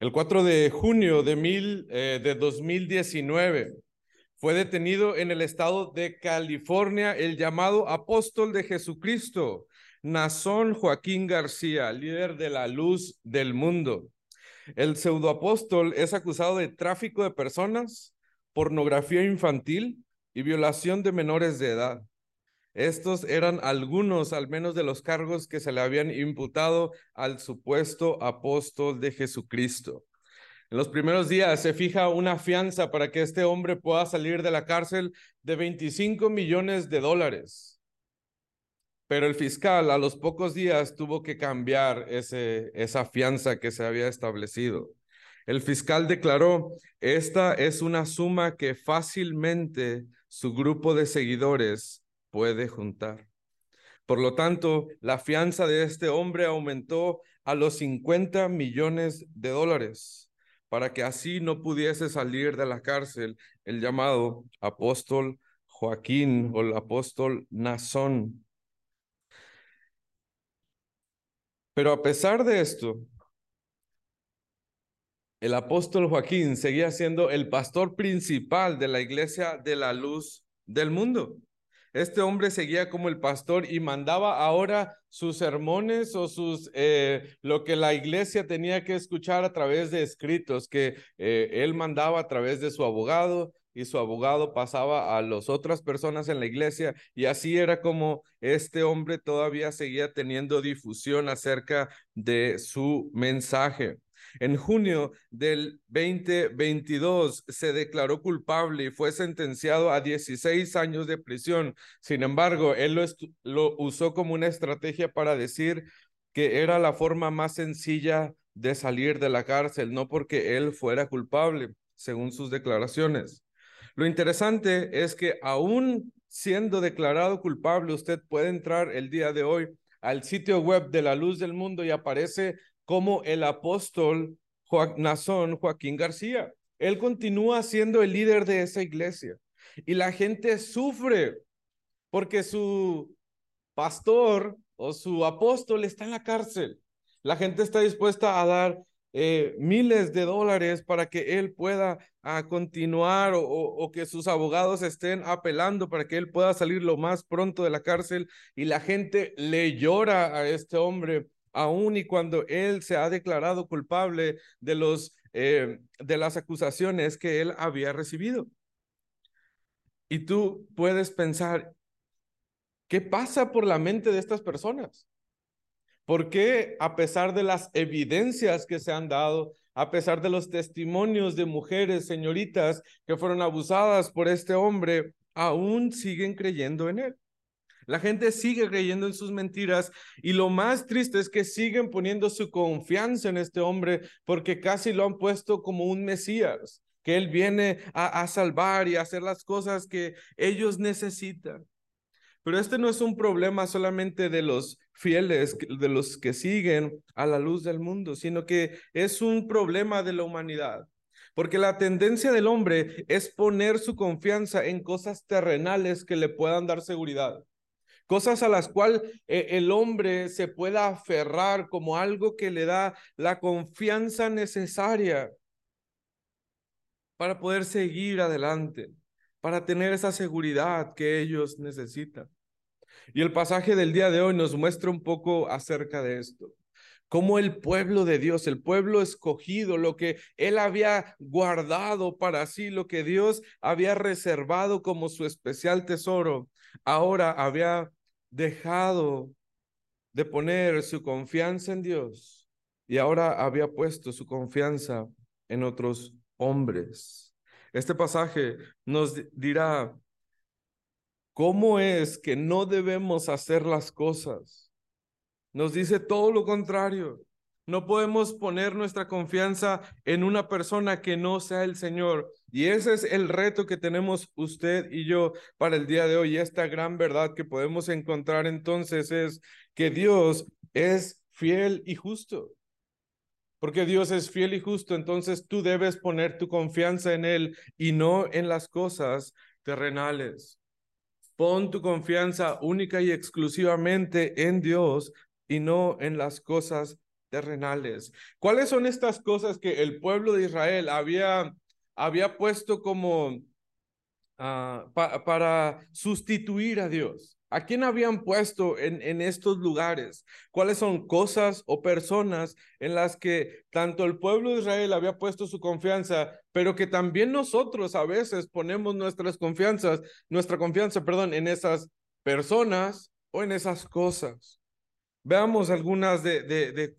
El 4 de junio de, mil, eh, de 2019 fue detenido en el estado de California el llamado apóstol de Jesucristo, Nazón Joaquín García, líder de la luz del mundo. El pseudoapóstol es acusado de tráfico de personas, pornografía infantil y violación de menores de edad. Estos eran algunos, al menos, de los cargos que se le habían imputado al supuesto apóstol de Jesucristo. En los primeros días se fija una fianza para que este hombre pueda salir de la cárcel de 25 millones de dólares. Pero el fiscal a los pocos días tuvo que cambiar ese, esa fianza que se había establecido. El fiscal declaró, esta es una suma que fácilmente su grupo de seguidores puede juntar. Por lo tanto, la fianza de este hombre aumentó a los 50 millones de dólares para que así no pudiese salir de la cárcel el llamado apóstol Joaquín o el apóstol Nazón. Pero a pesar de esto, el apóstol Joaquín seguía siendo el pastor principal de la iglesia de la luz del mundo. Este hombre seguía como el pastor y mandaba ahora sus sermones o sus eh, lo que la iglesia tenía que escuchar a través de escritos que eh, él mandaba a través de su abogado y su abogado pasaba a las otras personas en la iglesia y así era como este hombre todavía seguía teniendo difusión acerca de su mensaje. En junio del 2022 se declaró culpable y fue sentenciado a 16 años de prisión. Sin embargo, él lo, usó como una estrategia para decir que era la forma más sencilla de salir de la cárcel, no porque él fuera culpable, según sus declaraciones. Lo interesante es que aún siendo declarado culpable, usted puede entrar el día de hoy al sitio web de la luz del mundo y aparece como el apóstol Nazón Joaquín García. Él continúa siendo el líder de esa iglesia y la gente sufre porque su pastor o su apóstol está en la cárcel. La gente está dispuesta a dar eh, miles de dólares para que él pueda ah, continuar o, que sus abogados estén apelando para que él pueda salir lo más pronto de la cárcel y la gente le llora a este hombre aun y cuando él se ha declarado culpable de, los, eh, de las acusaciones que él había recibido. Y tú puedes pensar, ¿qué pasa por la mente de estas personas? ¿Por qué a pesar de las evidencias que se han dado, a pesar de los testimonios de mujeres, señoritas que fueron abusadas por este hombre, aún siguen creyendo en él? La gente sigue creyendo en sus mentiras y lo más triste es que siguen poniendo su confianza en este hombre porque casi lo han puesto como un Mesías, que él viene a, salvar y a hacer las cosas que ellos necesitan. Pero este no es un problema solamente de los fieles, de los que siguen a la luz del mundo, sino que es un problema de la humanidad. Porque la tendencia del hombre es poner su confianza en cosas terrenales que le puedan dar seguridad cosas a las cuales eh, el hombre se pueda aferrar como algo que le da la confianza necesaria para poder seguir adelante, para tener esa seguridad que ellos necesitan. Y el pasaje del día de hoy nos muestra un poco acerca de esto como el pueblo de Dios, el pueblo escogido, lo que él había guardado para sí, lo que Dios había reservado como su especial tesoro, ahora había dejado de poner su confianza en Dios y ahora había puesto su confianza en otros hombres. Este pasaje nos dirá cómo es que no debemos hacer las cosas. Nos dice todo lo contrario. No podemos poner nuestra confianza en una persona que no sea el Señor. Y ese es el reto que tenemos usted y yo para el día de hoy. esta gran verdad que podemos encontrar entonces es que Dios es fiel y justo. Porque Dios es fiel y justo, entonces tú debes poner tu confianza en Él y no en las cosas terrenales. Pon tu confianza única y exclusivamente en Dios y no en las cosas terrenales. ¿Cuáles son estas cosas que el pueblo de Israel había, había puesto como ah, para sustituir a Dios? ¿A quién habían puesto en, en estos lugares? ¿Cuáles son cosas o personas en las que tanto el pueblo de Israel había puesto su confianza, pero que también nosotros a veces ponemos nuestras confianzas, nuestra confianza, perdón, en esas personas o en esas cosas? Veamos algunas de, de, de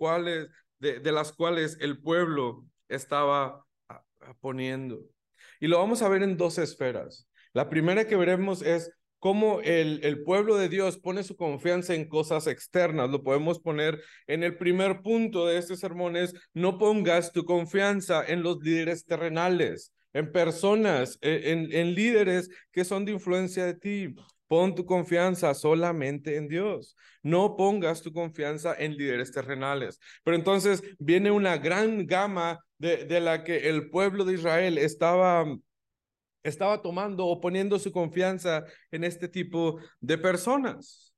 de, de las cuales el pueblo estaba poniendo. Y lo vamos a ver en dos esferas. La primera que veremos es cómo el, el, pueblo de Dios pone su confianza en cosas externas. Lo podemos poner en el primer punto de este sermón es, no pongas tu confianza en los líderes terrenales, en personas, e, en, en líderes que son de influencia de ti. Pon tu confianza solamente en Dios. No pongas tu confianza en líderes terrenales. Pero entonces viene una gran gama de, de la que el pueblo de Israel estaba estaba tomando o poniendo su confianza en este tipo de personas.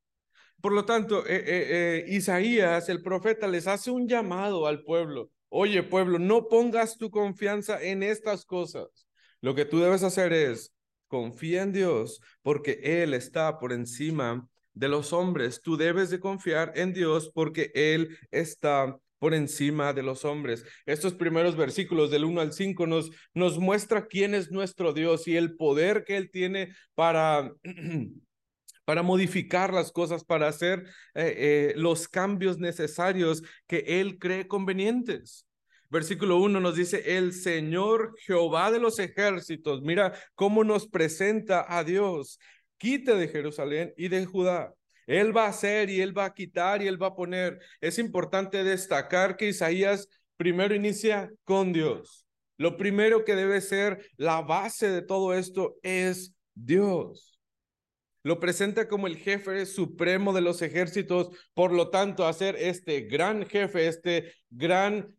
Por lo tanto, eh, eh, eh, Isaías, el profeta, les hace un llamado al pueblo. Oye, pueblo, no pongas tu confianza en estas cosas. Lo que tú debes hacer es confía en Dios porque Él está por encima de los hombres. Tú debes de confiar en Dios porque Él está por encima de los hombres. Estos primeros versículos del 1 al 5 nos, nos muestra quién es nuestro Dios y el poder que Él tiene para... para modificar las cosas, para hacer eh, eh, los cambios necesarios que Él cree convenientes. Versículo 1 nos dice, el Señor Jehová de los ejércitos, mira cómo nos presenta a Dios, quite de Jerusalén y de Judá él va a hacer y Él va a quitar y Él va a poner. Es importante destacar que Isaías primero inicia con Dios. Lo primero que debe ser la base de todo esto es Dios. Lo presenta como el jefe supremo de los ejércitos, por lo tanto, hacer este gran jefe, este gran,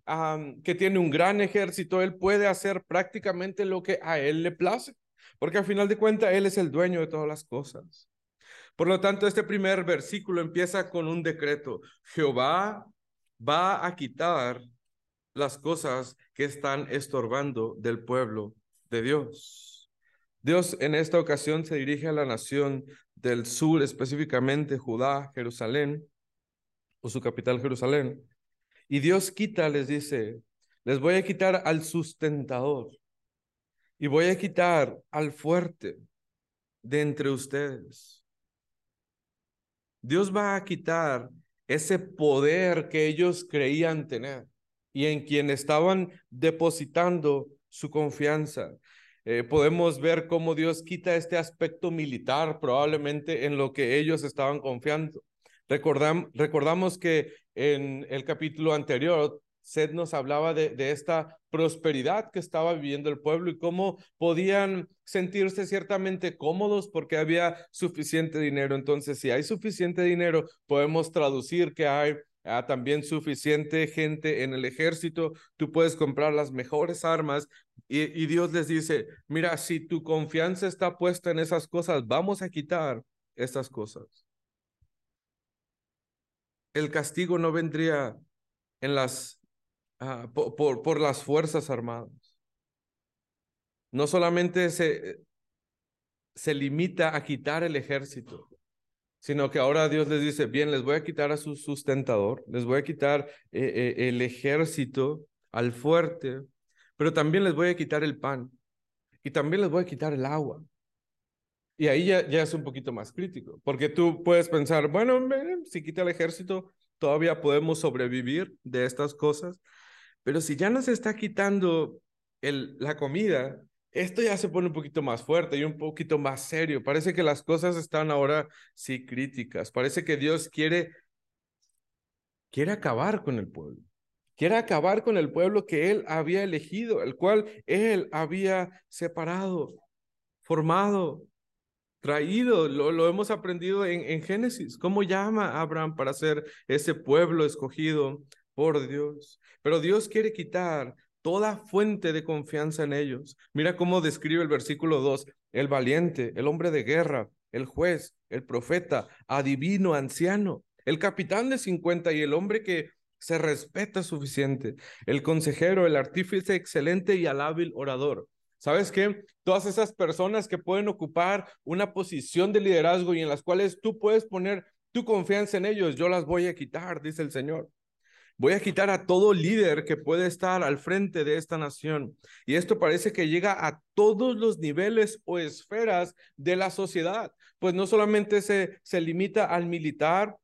que tiene un gran ejército, él puede hacer prácticamente lo que a él le place, porque al final de cuentas, él es el dueño de todas las cosas. Por lo tanto, este primer versículo empieza con un decreto. Jehová va a quitar las cosas que están estorbando del pueblo de Dios. Dios en esta ocasión se dirige a la nación del sur, específicamente Judá, Jerusalén, o su capital Jerusalén. Y Dios quita, les dice, les voy a quitar al sustentador y voy a quitar al fuerte de entre ustedes. Dios va a quitar ese poder que ellos creían tener y en quien estaban depositando su confianza. Eh, podemos ver cómo Dios quita este aspecto militar probablemente en lo que ellos estaban confiando. recordamos que en el capítulo anterior Seth nos hablaba de, de, esta prosperidad que estaba viviendo el pueblo y cómo podían sentirse ciertamente cómodos porque había suficiente dinero. Entonces, si hay suficiente dinero, podemos traducir que hay ah, también suficiente gente en el ejército, tú puedes comprar las mejores armas y, y Dios les dice, mira, si tu confianza está puesta en esas cosas, vamos a quitar estas cosas. El castigo no vendría en las Ah, por, por, las Fuerzas Armadas. No solamente se, se limita a quitar el ejército, sino que ahora Dios les dice, bien, les voy a quitar a su sustentador, les voy a quitar eh, eh, el ejército al fuerte, pero también les voy a quitar el pan y también les voy a quitar el agua. Y ahí ya, ya es un poquito más crítico, porque tú puedes pensar, bueno, si quita el ejército, todavía podemos sobrevivir de estas cosas, pero si ya nos está quitando el, la comida, esto ya se pone un poquito más fuerte y un poquito más serio. Parece que las cosas están ahora sí críticas. Parece que Dios quiere, quiere acabar con el pueblo. Quiere acabar con el pueblo que él había elegido, el cual él había separado, formado, traído. Lo, lo hemos aprendido en, en Génesis. ¿Cómo llama a Abraham para ser ese pueblo escogido por Dios. Pero Dios quiere quitar toda fuente de confianza en ellos. Mira cómo describe el versículo 2, el valiente, el hombre de guerra, el juez, el profeta, adivino, anciano, el capitán de 50 y el hombre que se respeta suficiente. El consejero, el artífice excelente y al hábil orador. ¿Sabes qué? Todas esas personas que pueden ocupar una posición de liderazgo y en las cuales tú puedes poner tu confianza en ellos, yo las voy a quitar, dice el Señor. Voy a quitar a todo líder que puede estar al frente de esta nación. Y esto parece que llega a todos los niveles o esferas de la sociedad. Pues no solamente se, se limita al militar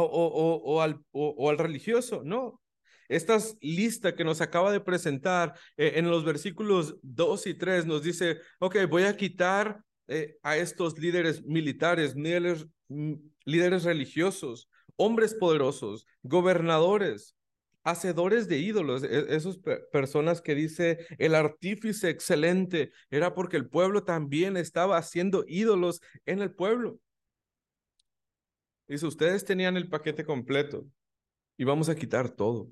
o, o, al, o, al religioso, no. Esta lista que nos acaba de presentar eh, en los versículos 2 y 3 nos dice, ok, voy a quitar eh, a estos líderes militares, líderes, mm, líderes religiosos, hombres poderosos, gobernadores, hacedores de ídolos, e-, esas personas que dice el artífice excelente, era porque el pueblo también estaba haciendo ídolos en el pueblo. Dice, ustedes tenían el paquete completo y vamos a quitar todo.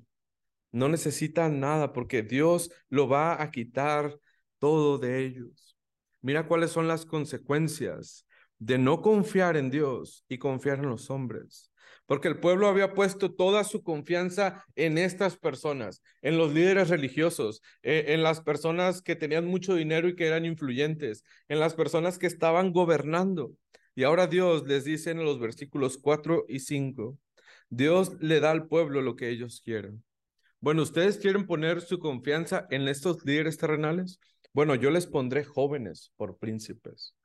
No necesitan nada porque Dios lo va a quitar todo de ellos. Mira cuáles son las consecuencias de no confiar en Dios y confiar en los hombres porque el pueblo había puesto toda su confianza en estas personas, en los líderes religiosos, eh, en las personas que tenían mucho dinero y que eran influyentes, en las personas que estaban gobernando. Y ahora Dios les dice en los versículos 4 y 5, Dios le da al pueblo lo que ellos quieren. Bueno, ¿ustedes quieren poner su confianza en estos líderes terrenales? Bueno, yo les pondré jóvenes por príncipes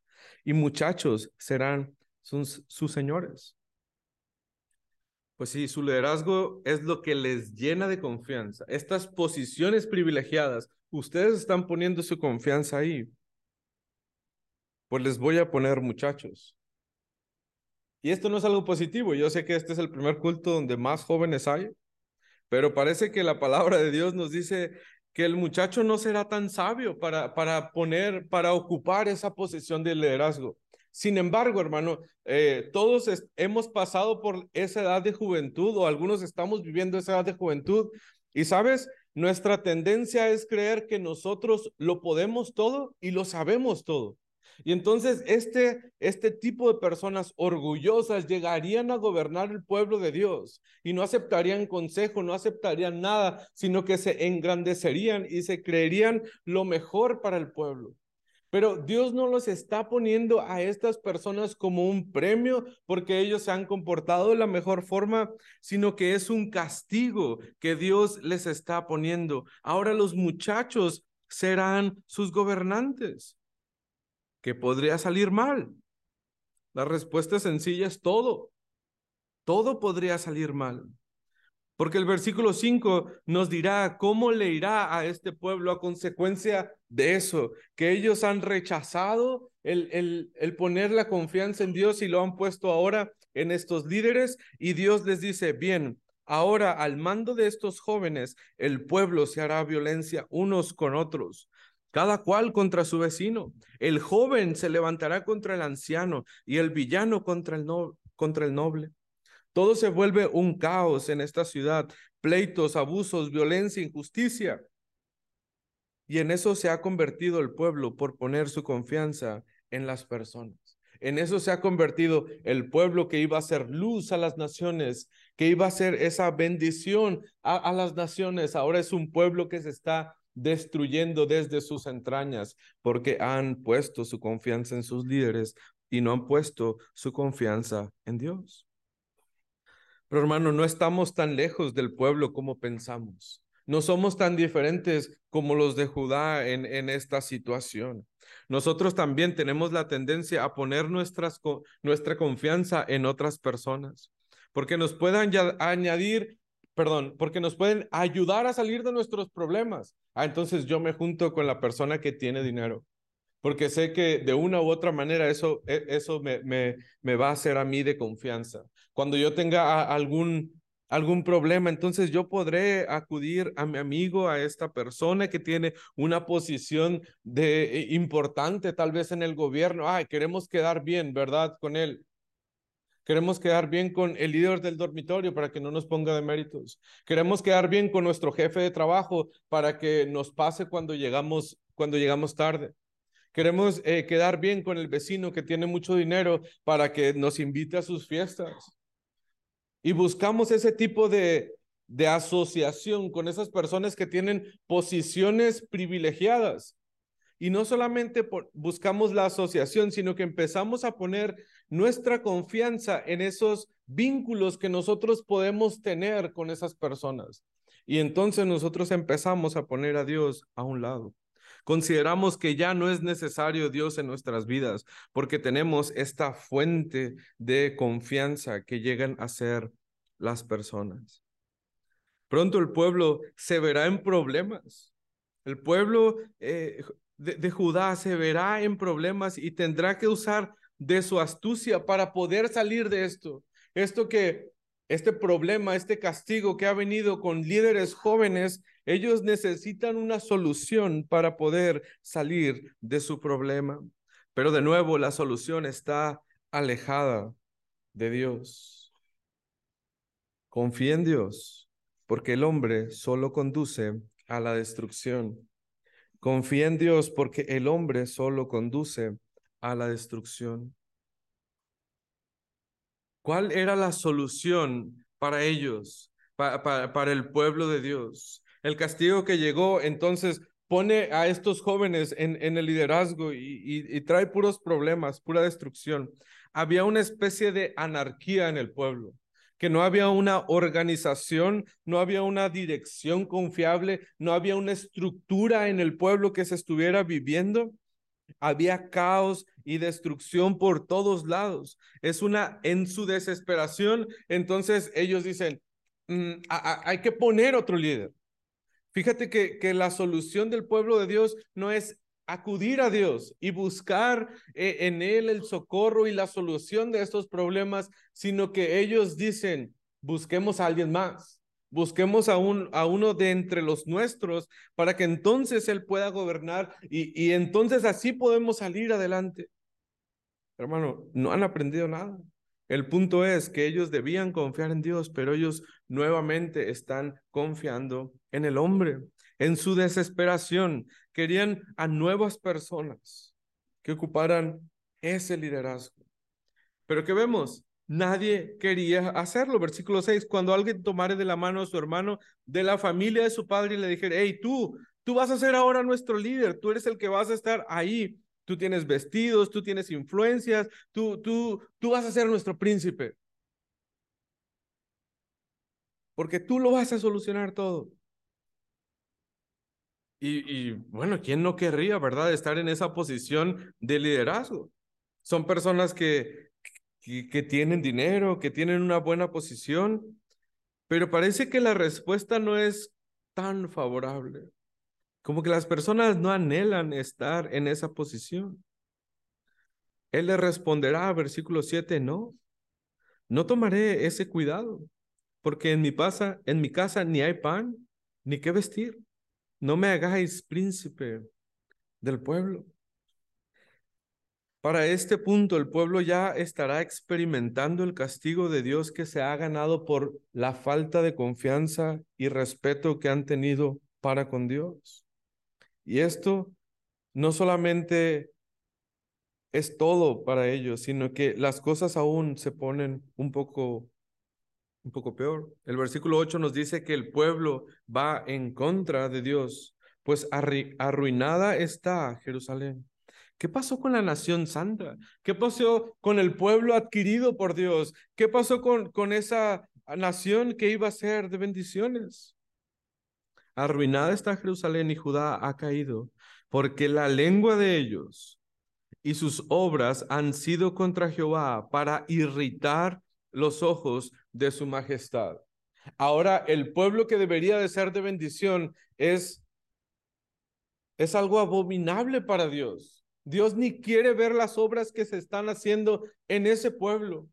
y muchachos serán sus, sus señores. Pues sí, su liderazgo es lo que les llena de confianza. Estas posiciones privilegiadas, ustedes están poniendo su confianza ahí. Pues les voy a poner muchachos. Y esto no es algo positivo. Yo sé que este es el primer culto donde más jóvenes hay, pero parece que la palabra de Dios nos dice que el muchacho no será tan sabio para, para poner, para ocupar esa posición de liderazgo. Sin embargo, hermano, eh, todos hemos pasado por esa edad de juventud o algunos estamos viviendo esa edad de juventud y sabes, nuestra tendencia es creer que nosotros lo podemos todo y lo sabemos todo. Y entonces este, este tipo de personas orgullosas llegarían a gobernar el pueblo de Dios y no aceptarían consejo, no aceptarían nada, sino que se engrandecerían y se creerían lo mejor para el pueblo. Pero Dios no los está poniendo a estas personas como un premio porque ellos se han comportado de la mejor forma, sino que es un castigo que Dios les está poniendo. Ahora los muchachos serán sus gobernantes. ¿Qué podría salir mal? La respuesta sencilla es todo. Todo podría salir mal. Porque el versículo 5 nos dirá cómo le irá a este pueblo a consecuencia de eso, que ellos han rechazado el, el, el, poner la confianza en Dios y lo han puesto ahora en estos líderes y Dios les dice, bien, ahora al mando de estos jóvenes, el pueblo se hará violencia unos con otros. Cada cual contra su vecino. El joven se levantará contra el anciano y el villano contra el, no, contra el noble. Todo se vuelve un caos en esta ciudad, pleitos, abusos, violencia, injusticia. Y en eso se ha convertido el pueblo por poner su confianza en las personas. En eso se ha convertido el pueblo que iba a ser luz a las naciones, que iba a ser esa bendición a, a, las naciones. Ahora es un pueblo que se está destruyendo desde sus entrañas porque han puesto su confianza en sus líderes y no han puesto su confianza en Dios. Pero hermano, no estamos tan lejos del pueblo como pensamos. No somos tan diferentes como los de Judá en, en esta situación. Nosotros también tenemos la tendencia a poner nuestras, nuestra confianza en otras personas, porque nos puedan añadir, perdón, porque nos pueden ayudar a salir de nuestros problemas. Ah, entonces yo me junto con la persona que tiene dinero porque sé que de una u otra manera eso, e, eso me, me, me va a hacer a mí de confianza. Cuando yo tenga algún, algún problema, entonces yo podré acudir a mi amigo, a esta persona que tiene una posición de, eh, importante tal vez en el gobierno. Ay, queremos quedar bien, ¿verdad? Con él. Queremos quedar bien con el líder del dormitorio para que no nos ponga de méritos. Queremos quedar bien con nuestro jefe de trabajo para que nos pase cuando llegamos, cuando llegamos tarde. Queremos eh, quedar bien con el vecino que tiene mucho dinero para que nos invite a sus fiestas. Y buscamos ese tipo de, de asociación con esas personas que tienen posiciones privilegiadas. Y no solamente buscamos la asociación, sino que empezamos a poner nuestra confianza en esos vínculos que nosotros podemos tener con esas personas. Y entonces nosotros empezamos a poner a Dios a un lado. Consideramos que ya no es necesario Dios en nuestras vidas porque tenemos esta fuente de confianza que llegan a ser las personas. Pronto el pueblo se verá en problemas. El pueblo eh, de, Judá se verá en problemas y tendrá que usar de su astucia para poder salir de esto. Esto que, este problema, este castigo que ha venido con líderes jóvenes, ellos necesitan una solución para poder salir de su problema. Pero de nuevo, la solución está alejada de Dios. Confía en Dios porque el hombre solo conduce a la destrucción. Confía en Dios porque el hombre solo conduce a la destrucción. ¿Cuál era la solución para ellos, para, el pueblo de Dios? El castigo que llegó entonces pone a estos jóvenes en, en el liderazgo y trae puros problemas, pura destrucción. Había una especie de anarquía en el pueblo que no había una organización, no había una dirección confiable, no había una estructura en el pueblo que se estuviera viviendo. Había caos y destrucción por todos lados. Es una, en su desesperación, entonces ellos dicen, mm, hay que poner otro líder. Fíjate que, que la solución del pueblo de Dios no es acudir a Dios y buscar eh, en Él el socorro y la solución de estos problemas, sino que ellos dicen, busquemos a alguien más, busquemos a, un, a uno de entre los nuestros para que entonces Él pueda gobernar y, y entonces así podemos salir adelante. Hermano, no han aprendido nada. El punto es que ellos debían confiar en Dios, pero ellos nuevamente están confiando en el hombre. En su desesperación querían a nuevas personas que ocuparan ese liderazgo. Pero ¿qué vemos? Nadie quería hacerlo. Versículo 6, cuando alguien tomare de la mano a su hermano de la familia de su padre y le dijera, hey, tú, tú vas a ser ahora nuestro líder, tú eres el que vas a estar ahí, tú tienes vestidos, tú tienes influencias, tú, tú, tú vas a ser nuestro príncipe. Porque tú lo vas a solucionar todo. Y, bueno, ¿quién no querría, verdad, estar en esa posición de liderazgo? Son personas que, que, tienen dinero, que tienen una buena posición, pero parece que la respuesta no es tan favorable. Como que las personas no anhelan estar en esa posición. Él le responderá, versículo 7, no, no tomaré ese cuidado, porque en mi, pasa, en mi casa ni hay pan, ni qué vestir no me hagáis príncipe del pueblo. Para este punto el pueblo ya estará experimentando el castigo de Dios que se ha ganado por la falta de confianza y respeto que han tenido para con Dios. Y esto no solamente es todo para ellos, sino que las cosas aún se ponen un poco un poco peor. El versículo 8 nos dice que el pueblo va en contra de Dios, pues arruinada está Jerusalén. ¿Qué pasó con la nación santa? ¿Qué pasó con el pueblo adquirido por Dios? ¿Qué pasó con, con esa nación que iba a ser de bendiciones? Arruinada está Jerusalén y Judá ha caído, porque la lengua de ellos y sus obras han sido contra Jehová para irritar los ojos de su majestad. Ahora, el pueblo que debería de ser de bendición es, es algo abominable para Dios. Dios ni quiere ver las obras que se están haciendo en ese pueblo.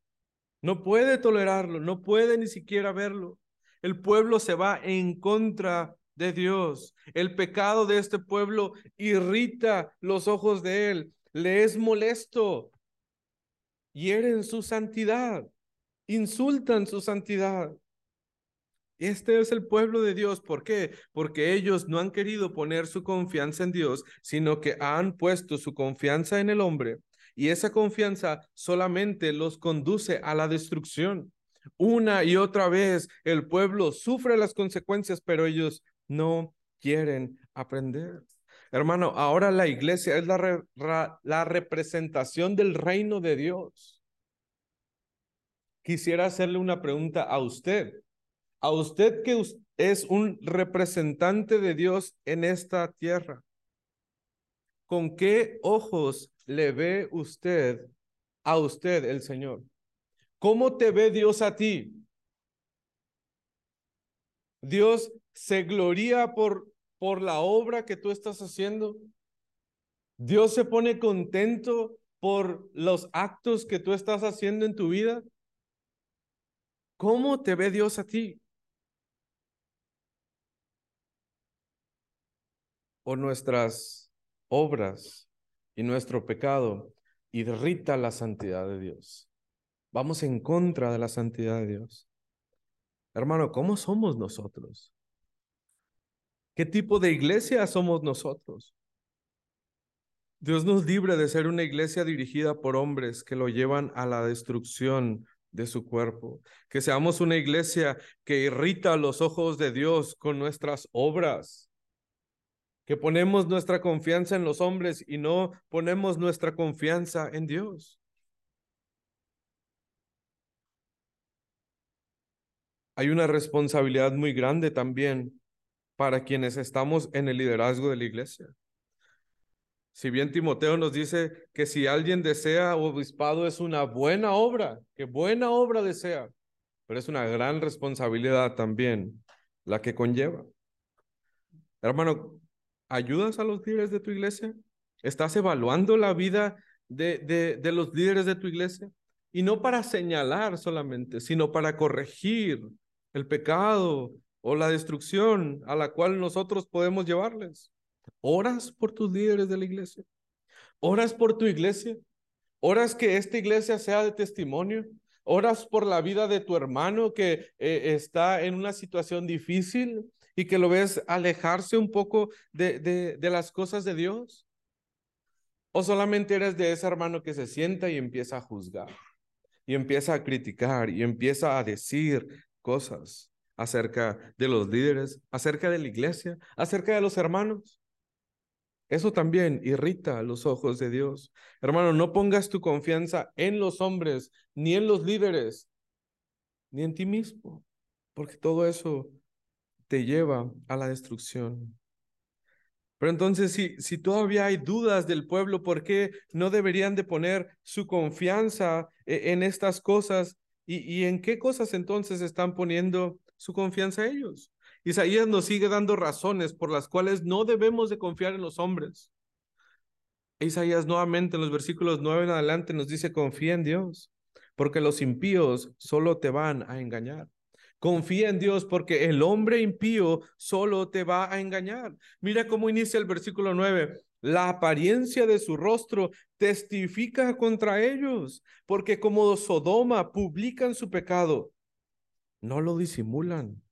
No puede tolerarlo, no puede ni siquiera verlo. El pueblo se va en contra de Dios. El pecado de este pueblo irrita los ojos de él, le es molesto, hieren su santidad insultan su santidad. Este es el pueblo de Dios. ¿Por qué? Porque ellos no han querido poner su confianza en Dios, sino que han puesto su confianza en el hombre. Y esa confianza solamente los conduce a la destrucción. Una y otra vez el pueblo sufre las consecuencias, pero ellos no quieren aprender. Hermano, ahora la iglesia es la, la representación del reino de Dios. Quisiera hacerle una pregunta a usted. A usted que es un representante de Dios en esta tierra. ¿Con qué ojos le ve usted a usted el Señor? ¿Cómo te ve Dios a ti? Dios se gloria por, por la obra que tú estás haciendo. Dios se pone contento por los actos que tú estás haciendo en tu vida. ¿Cómo te ve Dios a ti? O nuestras obras y nuestro pecado irrita la santidad de Dios. Vamos en contra de la santidad de Dios. Hermano, ¿cómo somos nosotros? ¿Qué tipo de iglesia somos nosotros? Dios nos libre de ser una iglesia dirigida por hombres que lo llevan a la destrucción de su cuerpo. Que seamos una iglesia que irrita los ojos de Dios con nuestras obras. Que ponemos nuestra confianza en los hombres y no ponemos nuestra confianza en Dios. Hay una responsabilidad muy grande también para quienes estamos en el liderazgo de la iglesia. Si bien Timoteo nos dice que si alguien desea obispado es una buena obra, que buena obra desea, pero es una gran responsabilidad también la que conlleva. Hermano, ¿ayudas a los líderes de tu iglesia? ¿Estás evaluando la vida de, de, de los líderes de tu iglesia? Y no para señalar solamente, sino para corregir el pecado, o la destrucción a la cual nosotros podemos llevarles. Oras por tus líderes de la iglesia. Oras por tu iglesia. Oras que esta iglesia sea de testimonio. Oras por la vida de tu hermano que eh, está en una situación difícil y que lo ves alejarse un poco de, de, de las cosas de Dios. O solamente eres de ese hermano que se sienta y empieza a juzgar y empieza a criticar y empieza a decir cosas acerca de los líderes, acerca de la iglesia, acerca de los hermanos. Eso también irrita los ojos de Dios. Hermano, no pongas tu confianza en los hombres, ni en los líderes, ni en ti mismo, porque todo eso te lleva a la destrucción. Pero entonces, si, si todavía hay dudas del pueblo, ¿por qué no deberían de poner su confianza e, en estas cosas? ¿Y, y en qué cosas entonces están poniendo su confianza ellos. Isaías nos sigue dando razones por las cuales no debemos de confiar en los hombres. Isaías nuevamente en los versículos 9 en adelante nos dice, confía en Dios, porque los impíos solo te van a engañar. Confía en Dios porque el hombre impío solo te va a engañar. Mira cómo inicia el versículo 9. La apariencia de su rostro testifica contra ellos, porque como Sodoma publican su pecado, no lo disimulan.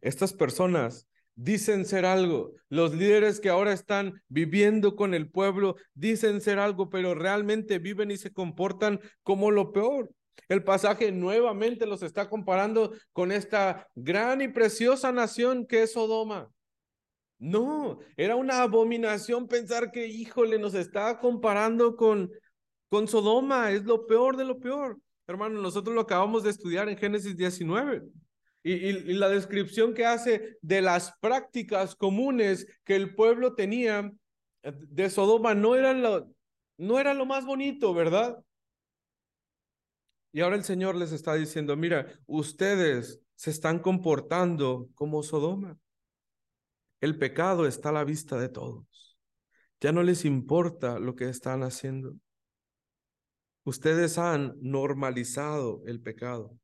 Estas personas dicen ser algo. Los líderes que ahora están viviendo con el pueblo dicen ser algo, pero realmente viven y se comportan como lo peor. El pasaje nuevamente los está comparando con esta gran y preciosa nación que es Sodoma. No, era una abominación pensar que, híjole, nos está comparando con, con Sodoma. Es lo peor de lo peor. Hermano, nosotros lo acabamos de estudiar en Génesis 19. Y, la descripción que hace de las prácticas comunes que el pueblo tenía de Sodoma no lo, no era lo más bonito, ¿verdad? Y ahora el Señor les está diciendo, mira, ustedes se están comportando como Sodoma. El pecado está a la vista de todos. Ya no les importa lo que están haciendo. Ustedes han normalizado el pecado,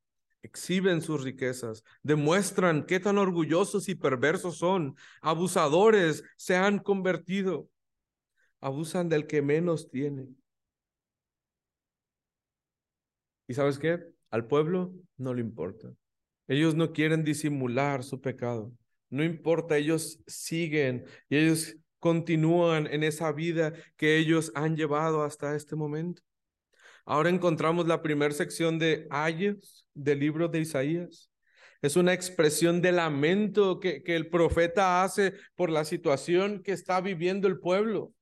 exhiben sus riquezas, demuestran qué tan orgullosos y perversos son, abusadores se han convertido, abusan del que menos tiene. ¿Y sabes qué? Al pueblo no le importa. Ellos no quieren disimular su pecado. No importa, ellos siguen y ellos continúan en esa vida que ellos han llevado hasta este momento. Ahora encontramos la primera sección de ayes del libro de Isaías. Es una expresión de lamento que, que el profeta hace por la situación que está viviendo el pueblo.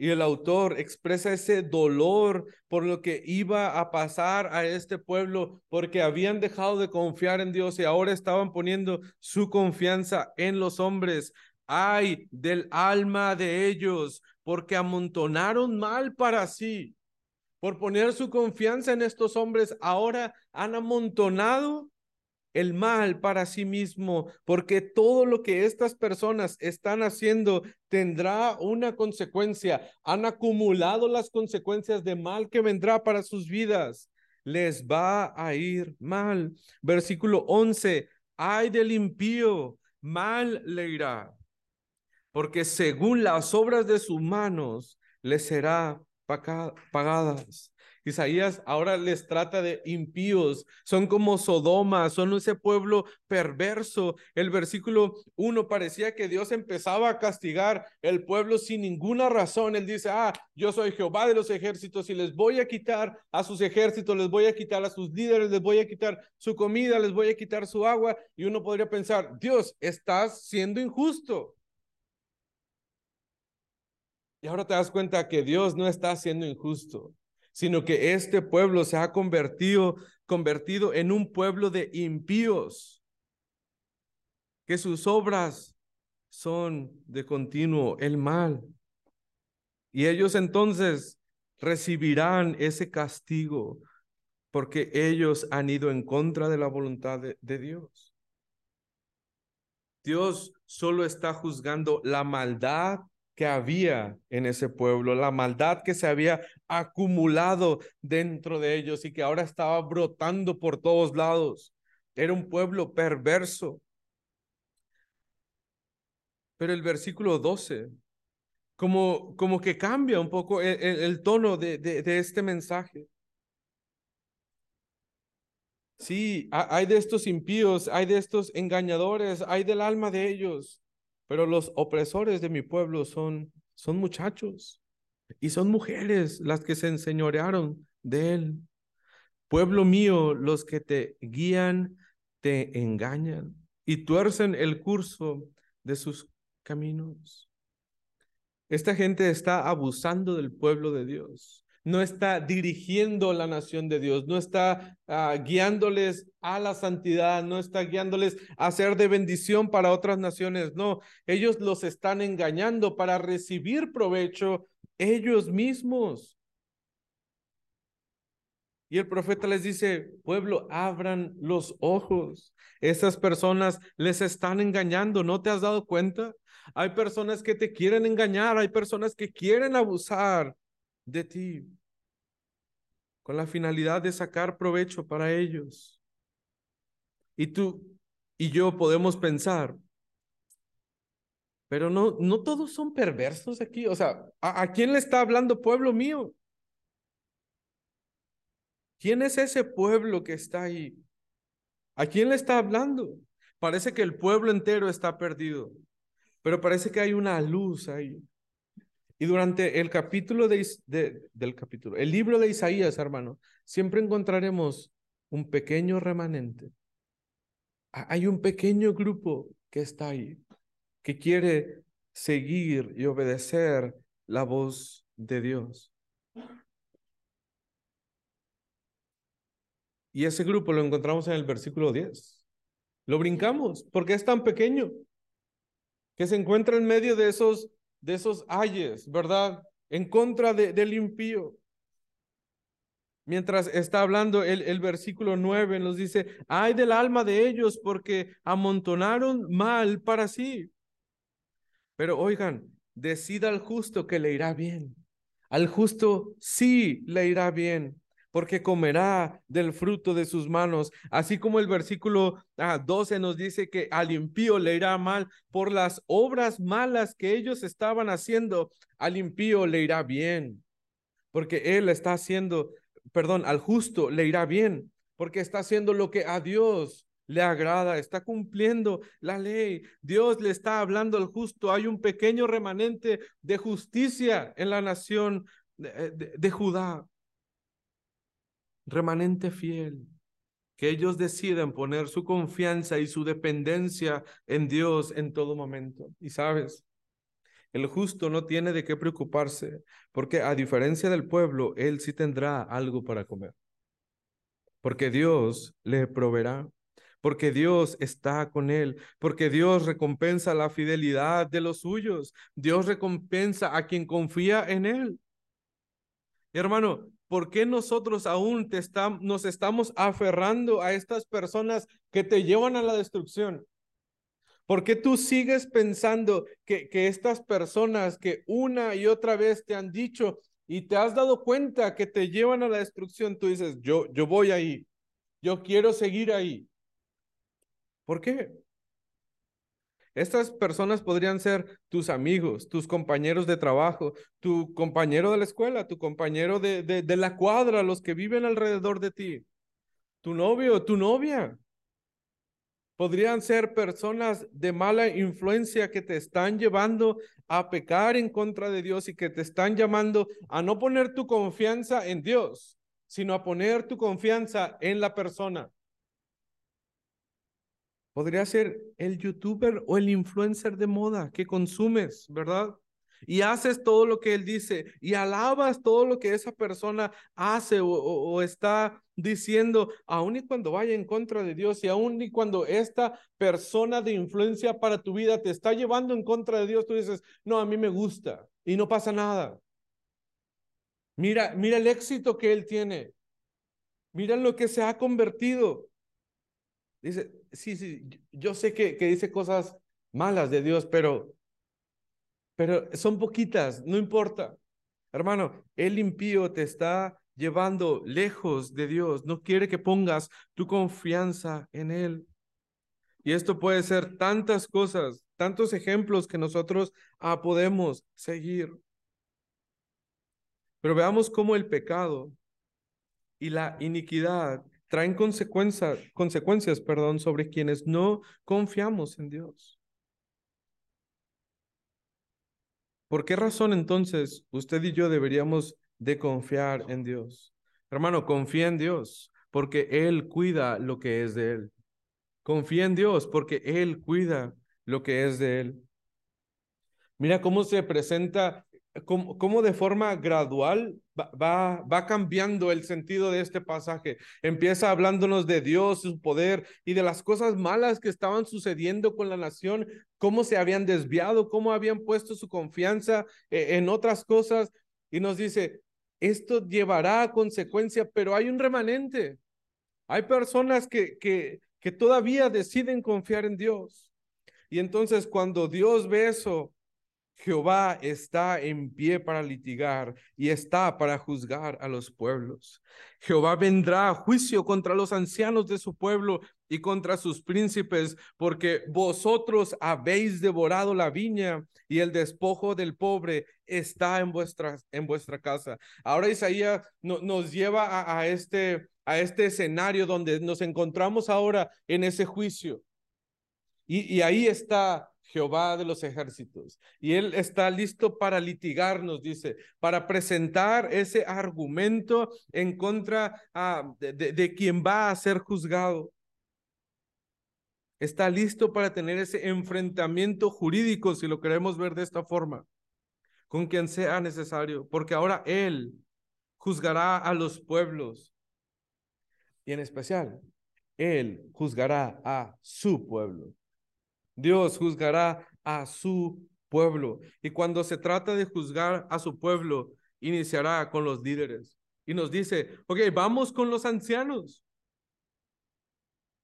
Y el autor expresa ese dolor por lo que iba a pasar a este pueblo, porque habían dejado de confiar en Dios y ahora estaban poniendo su confianza en los hombres. Ay del alma de ellos, porque amontonaron mal para sí. Por poner su confianza en estos hombres, ahora han amontonado el mal para sí mismo, porque todo lo que estas personas están haciendo tendrá una consecuencia. Han acumulado las consecuencias de mal que vendrá para sus vidas. Les va a ir mal. Versículo 11. Ay del impío, mal le irá, porque según las obras de sus manos le será pagadas. Isaías ahora les trata de impíos, son como Sodoma, son ese pueblo perverso. El versículo 1 parecía que Dios empezaba a castigar el pueblo sin ninguna razón. Él dice, ah, yo soy Jehová de los ejércitos y les voy a quitar a sus ejércitos, les voy a quitar a sus líderes, les voy a quitar su comida, les voy a quitar su agua. Y uno podría pensar, Dios, estás siendo injusto. Y ahora te das cuenta que Dios no está siendo injusto sino que este pueblo se ha convertido, convertido en un pueblo de impíos, que sus obras son de continuo el mal. Y ellos entonces recibirán ese castigo porque ellos han ido en contra de la voluntad de, de Dios. Dios solo está juzgando la maldad que había en ese pueblo, la maldad que se había acumulado dentro de ellos y que ahora estaba brotando por todos lados. Era un pueblo perverso. Pero el versículo 12, como, como que cambia un poco el, tono de, de este mensaje. Sí, hay de estos impíos, hay de estos engañadores, hay del alma de ellos. Pero los opresores de mi pueblo son, son muchachos y son mujeres las que se enseñorearon de él. Pueblo mío, los que te guían te engañan y tuercen el curso de sus caminos. Esta gente está abusando del pueblo de Dios no está dirigiendo la nación de Dios, no está ah, guiándoles a la santidad, no está guiándoles a ser de bendición para otras naciones, no, ellos los están engañando para recibir provecho ellos mismos. Y el profeta les dice, pueblo, abran los ojos. Esas personas les están engañando, ¿no te has dado cuenta? Hay personas que te quieren engañar, hay personas que quieren abusar de ti con la finalidad de sacar provecho para ellos. Y tú y yo podemos pensar, pero no, no todos son perversos aquí. O sea, ¿a, ¿a, quién le está hablando pueblo mío? ¿Quién es ese pueblo que está ahí? ¿A quién le está hablando? Parece que el pueblo entero está perdido, pero parece que hay una luz ahí. Y durante el capítulo de, del capítulo, el libro de Isaías, hermano, siempre encontraremos un pequeño remanente. Hay un pequeño grupo que está ahí, que quiere seguir y obedecer la voz de Dios. Y ese grupo lo encontramos en el versículo 10. Lo brincamos porque es tan pequeño que se encuentra en medio de esos de esos ayes, ¿verdad? En contra de, del impío. Mientras está hablando el, el versículo 9, nos dice, ay del alma de ellos porque amontonaron mal para sí. Pero oigan, decida al justo que le irá bien. Al justo sí le irá bien porque comerá del fruto de sus manos. Así como el versículo 12 ah, nos dice que al impío le irá mal por las obras malas que ellos estaban haciendo, al impío le irá bien, porque él está haciendo, perdón, al justo le irá bien, porque está haciendo lo que a Dios le agrada, está cumpliendo la ley. Dios le está hablando al justo. Hay un pequeño remanente de justicia en la nación de, de Judá. Remanente fiel, que ellos deciden poner su confianza y su dependencia en Dios en todo momento. Y sabes, el justo no tiene de qué preocuparse, porque a diferencia del pueblo, él sí tendrá algo para comer. Porque Dios le proveerá, porque Dios está con él, porque Dios recompensa la fidelidad de los suyos, Dios recompensa a quien confía en él. Hermano, ¿por qué nosotros aún te nos estamos aferrando a estas personas que te llevan a la destrucción? ¿Por qué tú sigues pensando que, que estas personas que una y otra vez te han dicho y te has dado cuenta que te llevan a la destrucción, tú dices, yo, yo voy ahí, yo quiero seguir ahí? ¿Por qué? Estas personas podrían ser tus amigos, tus compañeros de trabajo, tu compañero de la escuela, tu compañero de, de, la cuadra, los que viven alrededor de ti, tu novio, tu novia. Podrían ser personas de mala influencia que te están llevando a pecar en contra de Dios y que te están llamando a no poner tu confianza en Dios, sino a poner tu confianza en la persona. Podría ser el youtuber o el influencer de moda que consumes, ¿verdad? Y haces todo lo que él dice y alabas todo lo que esa persona hace o, está diciendo, aun y cuando vaya en contra de Dios y aun y cuando esta persona de influencia para tu vida te está llevando en contra de Dios, tú dices, no, a mí me gusta y no pasa nada. Mira, mira el éxito que él tiene. Mira lo que se ha convertido. Dice, sí, sí, yo sé que, que dice cosas malas de Dios, pero, pero son poquitas, no importa. Hermano, el impío te está llevando lejos de Dios, no quiere que pongas tu confianza en Él. Y esto puede ser tantas cosas, tantos ejemplos que nosotros ah, podemos seguir. Pero veamos cómo el pecado y la iniquidad traen consecuencias, perdón, sobre quienes no confiamos en Dios. ¿Por qué razón entonces usted y yo deberíamos de confiar en Dios? Hermano, confía en Dios porque Él cuida lo que es de Él. Confía en Dios porque Él cuida lo que es de Él. Mira cómo se presenta cómo, de forma gradual va, va, cambiando el sentido de este pasaje. Empieza hablándonos de Dios, su poder y de las cosas malas que estaban sucediendo con la nación, cómo se habían desviado, cómo habían puesto su confianza eh, en otras cosas. Y nos dice, esto llevará a consecuencia, pero hay un remanente. Hay personas que, que, que todavía deciden confiar en Dios. Y entonces cuando Dios ve eso, Jehová está en pie para litigar y está para juzgar a los pueblos. Jehová vendrá a juicio contra los ancianos de su pueblo y contra sus príncipes, porque vosotros habéis devorado la viña y el despojo del pobre está en vuestra, en vuestra casa. Ahora Isaías nos lleva a, este, a este escenario donde nos encontramos ahora en ese juicio. Y, y ahí está Jehová de los ejércitos. Y Él está listo para litigarnos, dice, para presentar ese argumento en contra ah, de, quien va a ser juzgado. Está listo para tener ese enfrentamiento jurídico, si lo queremos ver de esta forma, con quien sea necesario, porque ahora Él juzgará a los pueblos y en especial, Él juzgará a su pueblo. Dios juzgará a su pueblo. Y cuando se trata de juzgar a su pueblo, iniciará con los líderes. Y nos dice, ok, vamos con los ancianos.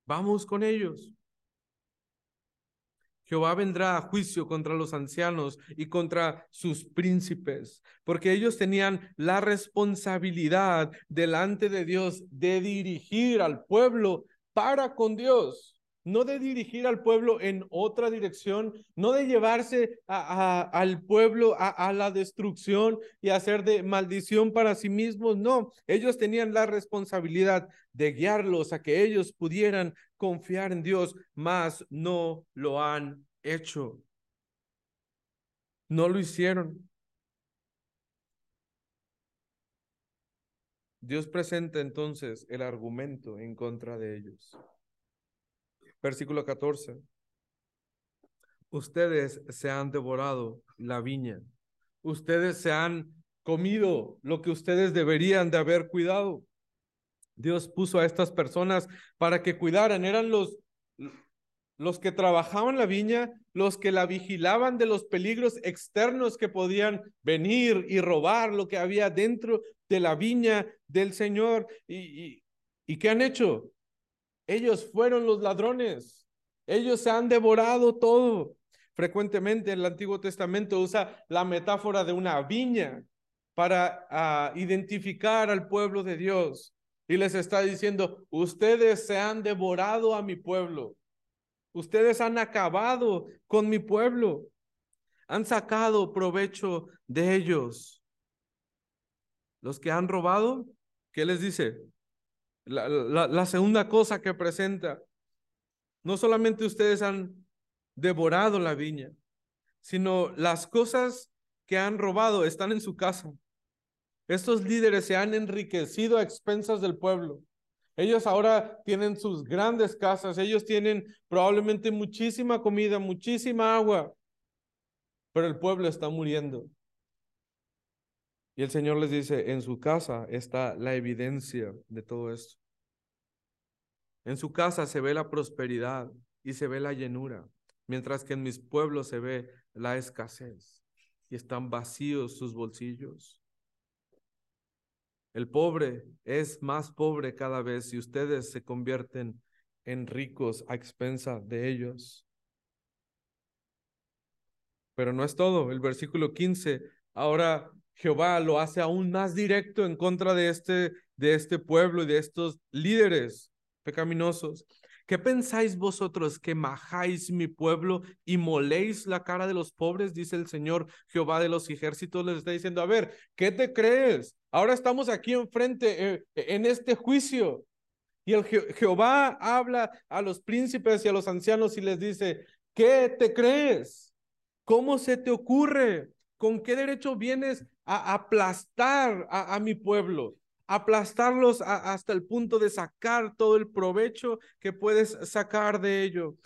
Vamos con ellos. Jehová vendrá a juicio contra los ancianos y contra sus príncipes, porque ellos tenían la responsabilidad delante de Dios de dirigir al pueblo para con Dios no de dirigir al pueblo en otra dirección, no de llevarse al pueblo a, la destrucción y hacer de maldición para sí mismos, no, ellos tenían la responsabilidad de guiarlos a que ellos pudieran confiar en Dios, mas no lo han hecho. No lo hicieron. Dios presenta entonces el argumento en contra de ellos. Versículo 14. Ustedes se han devorado la viña. Ustedes se han comido lo que ustedes deberían de haber cuidado. Dios puso a estas personas para que cuidaran. Eran los, los que trabajaban la viña, los que la vigilaban de los peligros externos que podían venir y robar lo que había dentro de la viña del Señor. ¿Y, y, qué han hecho? Ellos fueron los ladrones. Ellos se han devorado todo. Frecuentemente el Antiguo Testamento usa la metáfora de una viña para ah, identificar al pueblo de Dios. Y les está diciendo, ustedes se han devorado a mi pueblo. Ustedes han acabado con mi pueblo. Han sacado provecho de ellos. Los que han robado, ¿qué les dice? La, la segunda cosa que presenta, no solamente ustedes han devorado la viña, sino las cosas que han robado están en su casa. Estos líderes se han enriquecido a expensas del pueblo. Ellos ahora tienen sus grandes casas, ellos tienen probablemente muchísima comida, muchísima agua, pero el pueblo está muriendo. Y el Señor les dice, en su casa está la evidencia de todo esto. En su casa se ve la prosperidad y se ve la llenura, mientras que en mis pueblos se ve la escasez y están vacíos sus bolsillos. El pobre es más pobre cada vez si ustedes se convierten en ricos a expensa de ellos. Pero no es todo. El versículo 15, ahora Jehová lo hace aún más directo en contra de este, de este pueblo y de estos líderes pecaminosos. ¿Qué pensáis vosotros que majáis mi pueblo y moléis la cara de los pobres? Dice el Señor Jehová de los ejércitos. Les está diciendo, a ver, ¿qué te crees? Ahora estamos aquí enfrente eh, en este juicio. Y el Jehová habla a los príncipes y a los ancianos y les dice, ¿qué te crees? ¿Cómo se te ocurre? ¿Con qué derecho vienes a aplastar a mi pueblo? aplastarlos hasta el punto de sacar todo el provecho que puedes sacar de ello.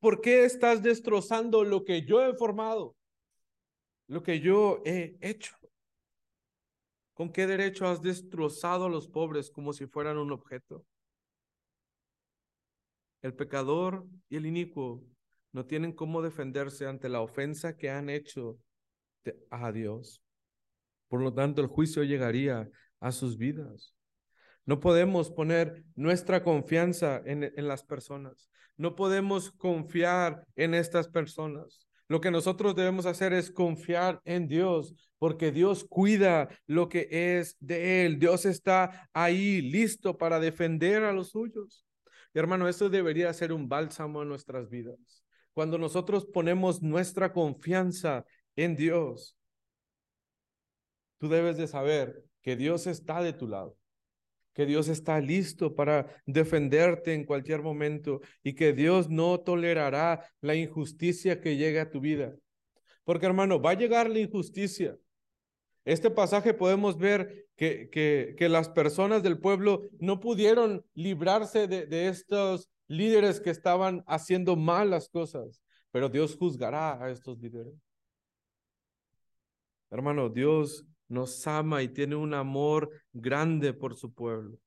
¿Por qué estás destrozando lo que yo he formado? Lo que yo he hecho. ¿Con qué derecho has destrozado a los pobres como si fueran un objeto? El pecador y el inicuo no tienen cómo defenderse ante la ofensa que han hecho a Dios. Por lo tanto, el juicio llegaría a sus vidas. No podemos poner nuestra confianza en, en, las personas. No podemos confiar en estas personas. Lo que nosotros debemos hacer es confiar en Dios, porque Dios cuida lo que es de Él. Dios está ahí listo para defender a los suyos. hermano, esto debería ser un bálsamo en nuestras vidas. Cuando nosotros ponemos nuestra confianza en Dios, tú debes de saber que Dios está de tu lado, que Dios está listo para defenderte en cualquier momento y que Dios no tolerará la injusticia que llegue a tu vida. Porque hermano, va a llegar la injusticia. Este pasaje podemos ver que, que, las personas del pueblo no pudieron librarse de, de estos líderes que estaban haciendo mal las cosas, pero Dios juzgará a estos líderes. Hermano, Dios nos ama y tiene un amor grande por su pueblo.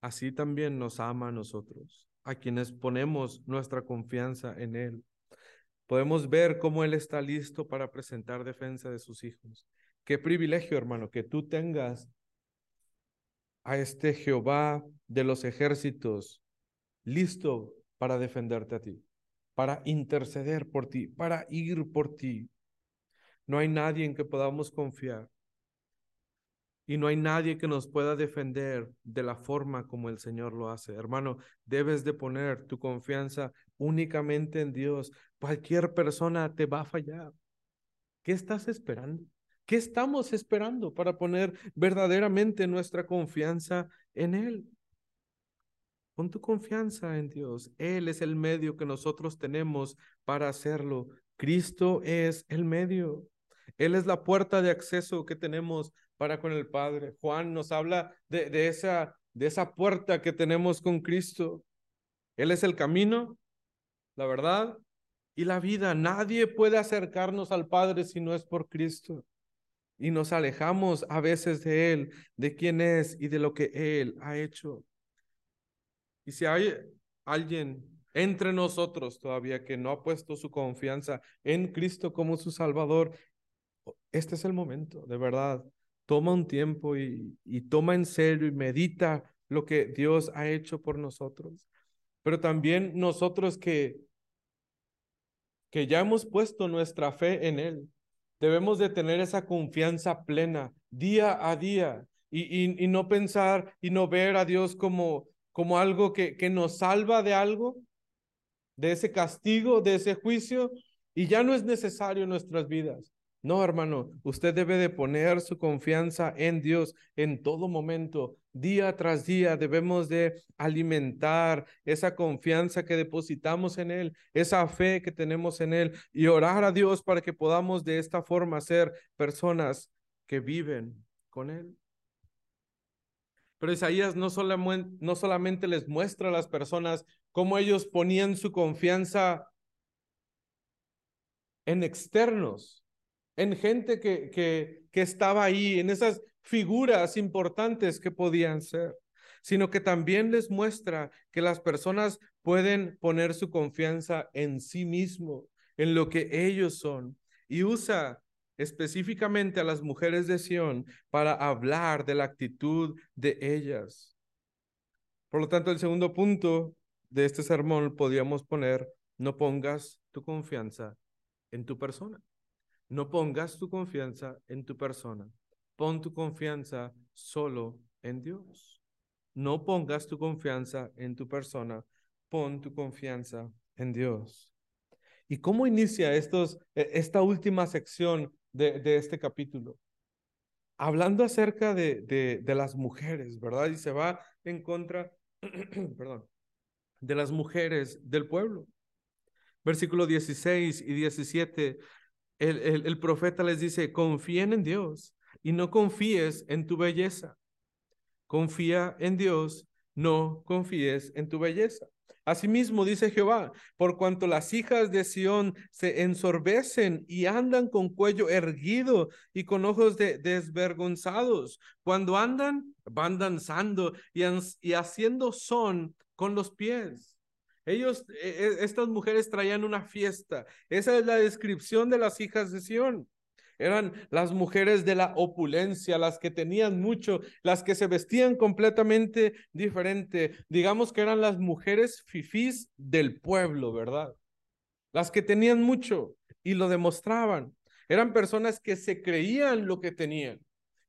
Así también nos ama a nosotros, a quienes ponemos nuestra confianza en Él. Podemos ver cómo Él está listo para presentar defensa de sus hijos. Qué privilegio, hermano, que tú tengas a este Jehová de los ejércitos listo para defenderte a ti, para interceder por ti, para ir por ti. No hay nadie en que podamos confiar. Y no hay nadie que nos pueda defender de la forma como el Señor lo hace. Hermano, debes de poner tu confianza únicamente en Dios. Cualquier persona te va a fallar. ¿Qué estás esperando? ¿Qué estamos esperando para poner verdaderamente nuestra confianza en Él? Pon tu confianza en Dios. Él es el medio que nosotros tenemos para hacerlo. Cristo es el medio. Él es la puerta de acceso que tenemos para con el Padre. Juan nos habla de, de, esa, de esa puerta que tenemos con Cristo. Él es el camino, la verdad y la vida. Nadie puede acercarnos al Padre si no es por Cristo. Y nos alejamos a veces de Él, de quién es y de lo que Él ha hecho. Y si hay alguien entre nosotros todavía que no ha puesto su confianza en Cristo como su Salvador, este es el momento, de verdad. Toma un tiempo y, y toma en serio y medita lo que Dios ha hecho por nosotros. Pero también nosotros que, que ya hemos puesto nuestra fe en Él, debemos de tener esa confianza plena día a día y, y, no pensar y no ver a Dios como, como algo que, que nos salva de algo, de ese castigo, de ese juicio, y ya no es necesario en nuestras vidas. No, hermano, usted debe de poner su confianza en Dios en todo momento, día tras día. Debemos de alimentar esa confianza que depositamos en Él, esa fe que tenemos en Él y orar a Dios para que podamos de esta forma ser personas que viven con Él. Pero Isaías no solamente, les muestra a las personas cómo ellos ponían su confianza en externos, en gente que, que, que estaba ahí, en esas figuras importantes que podían ser, sino que también les muestra que las personas pueden poner su confianza en sí mismo, en lo que ellos son, y usa específicamente a las mujeres de Sión para hablar de la actitud de ellas. Por lo tanto, el segundo punto de este sermón podríamos poner, no pongas tu confianza en tu persona. No pongas tu confianza en tu persona. Pon tu confianza solo en Dios. No pongas tu confianza en tu persona. Pon tu confianza en Dios. ¿Y cómo inicia estos, e, esta última sección de, este capítulo. Hablando acerca de, de, las mujeres, ¿verdad? Y se va en contra, perdón, de las mujeres del pueblo. Versículo 16 y 17, el, el, el profeta les dice, confíen en Dios y no confíes en tu belleza. Confía en Dios, no confíes en tu belleza. Asimismo dice Jehová, por cuanto las hijas de Sión se ensorbecen y andan con cuello erguido y con ojos de, desvergonzados, cuando andan, van danzando y, y haciendo son con los pies. Ellos, e, e, estas mujeres traían una fiesta. Esa es la descripción de las hijas de Sión. Eran las mujeres de la opulencia, las que tenían mucho, las que se vestían completamente diferente. Digamos que eran las mujeres fifís del pueblo, ¿verdad? Las que tenían mucho y lo demostraban. Eran personas que se creían lo que tenían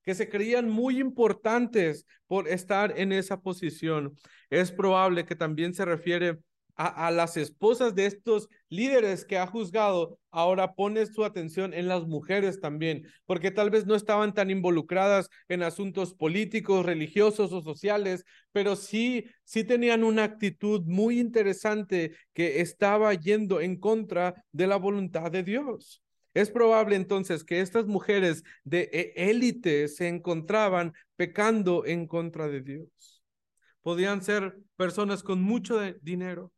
que se creían muy importantes por estar en esa posición. Es probable que también se refiere a, las esposas de estos líderes que ha juzgado, ahora pone su atención en las mujeres también, porque tal vez no estaban tan involucradas en asuntos políticos, religiosos o sociales, pero sí, sí tenían una actitud muy interesante que estaba yendo en contra de la voluntad de Dios. Es probable entonces que estas mujeres de e, élite se encontraban pecando en contra de Dios. Podían ser personas con mucho dinero,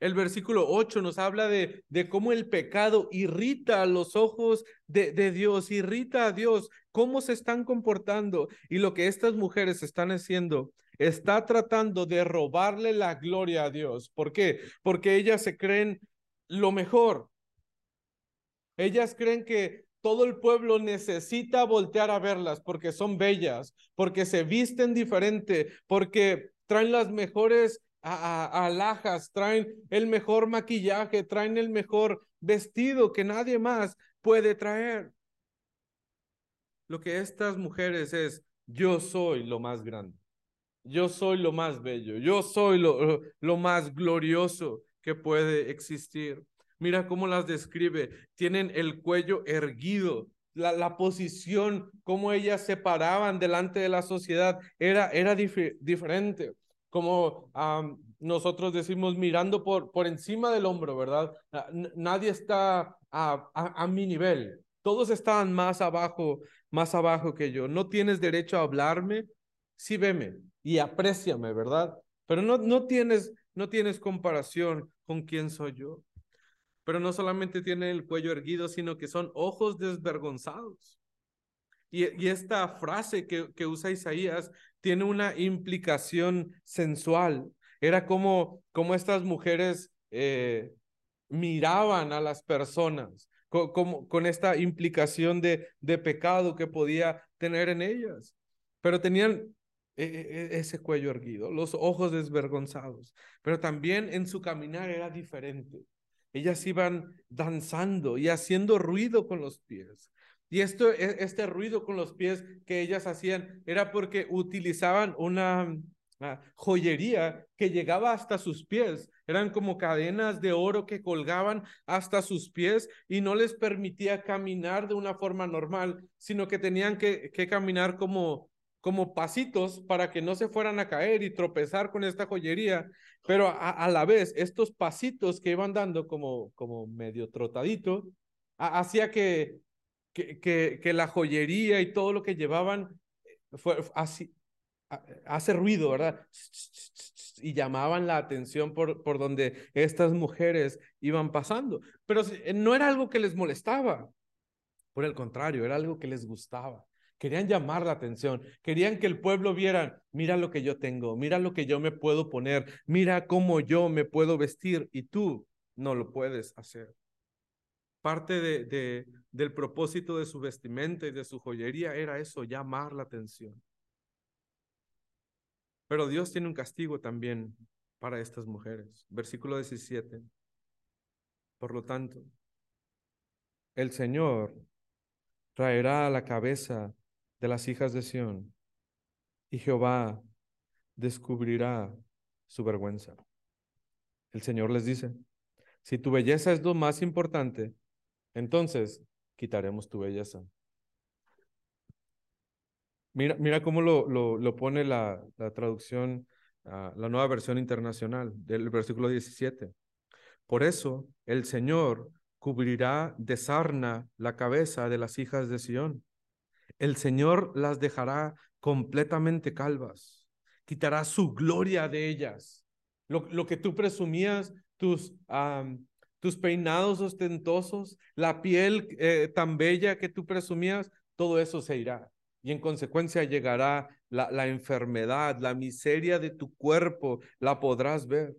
el versículo 8 nos habla de, de cómo el pecado irrita a los ojos de, de, Dios, irrita a Dios, cómo se están comportando y lo que estas mujeres están haciendo. Está tratando de robarle la gloria a Dios. ¿Por qué? Porque ellas se creen lo mejor. Ellas creen que todo el pueblo necesita voltear a verlas porque son bellas, porque se visten diferente, porque traen las mejores a, alhajas, traen el mejor maquillaje, traen el mejor vestido que nadie más puede traer. Lo que estas mujeres es, yo soy lo más grande, yo soy lo más bello, yo soy lo, lo más glorioso que puede existir. Mira cómo las describe. Tienen el cuello erguido, la, la, posición, cómo ellas se paraban delante de la sociedad, era, era diferente como nosotros decimos, mirando por, por encima del hombro, ¿verdad? nadie está a, a, mi nivel. Todos estaban más abajo, más abajo que yo. No tienes derecho a hablarme, sí veme y apréciame, ¿verdad? Pero no, no, tienes, no tienes comparación con quién soy yo. Pero no solamente tiene el cuello erguido, sino que son ojos desvergonzados. Y, esta frase que, que, usa Isaías tiene una implicación sensual. Era como, como estas mujeres eh, miraban a las personas, con, con, esta implicación de, de pecado que podía tener en ellas. Pero tenían e, e, e, ese cuello erguido, los ojos desvergonzados, pero también en su caminar era diferente. Ellas iban danzando y haciendo ruido con los pies. Y esto, este ruido con los pies que ellas hacían era porque utilizaban una ah, joyería que llegaba hasta sus pies. Eran como cadenas de oro que colgaban hasta sus pies y no les permitía caminar de una forma normal, sino que tenían que, que caminar como como pasitos para que no se fueran a caer y tropezar con esta joyería, pero a, la vez estos pasitos que iban dando como, como medio trotadito, hacía que, que, que, la joyería y todo lo que llevaban eh, fue así, hace ruido, ¿verdad? Y llamaban la atención por, por donde estas mujeres iban pasando, pero no era algo que les molestaba, por el contrario, era algo que les gustaba. Querían llamar la atención, querían que el pueblo viera, mira lo que yo tengo, mira lo que yo me puedo poner, mira cómo yo me puedo vestir y tú no lo puedes hacer. Parte de, de, del propósito de su vestimenta y de su joyería era eso, llamar la atención. Pero Dios tiene un castigo también para estas mujeres. Versículo 17. Por lo tanto, el Señor traerá a la cabeza de las hijas de Sión, y Jehová descubrirá su vergüenza. El Señor les dice, si tu belleza es lo más importante, entonces quitaremos tu belleza. Mira, mira cómo lo, lo, pone la, la traducción, la nueva versión internacional del versículo 17. Por eso el Señor cubrirá de sarna la cabeza de las hijas de Sión el Señor las dejará completamente calvas, quitará su gloria de ellas. Lo, lo que tú presumías, tus, tus peinados ostentosos, la piel eh, tan bella que tú presumías, todo eso se irá. Y en consecuencia llegará la, enfermedad, la miseria de tu cuerpo, la podrás ver.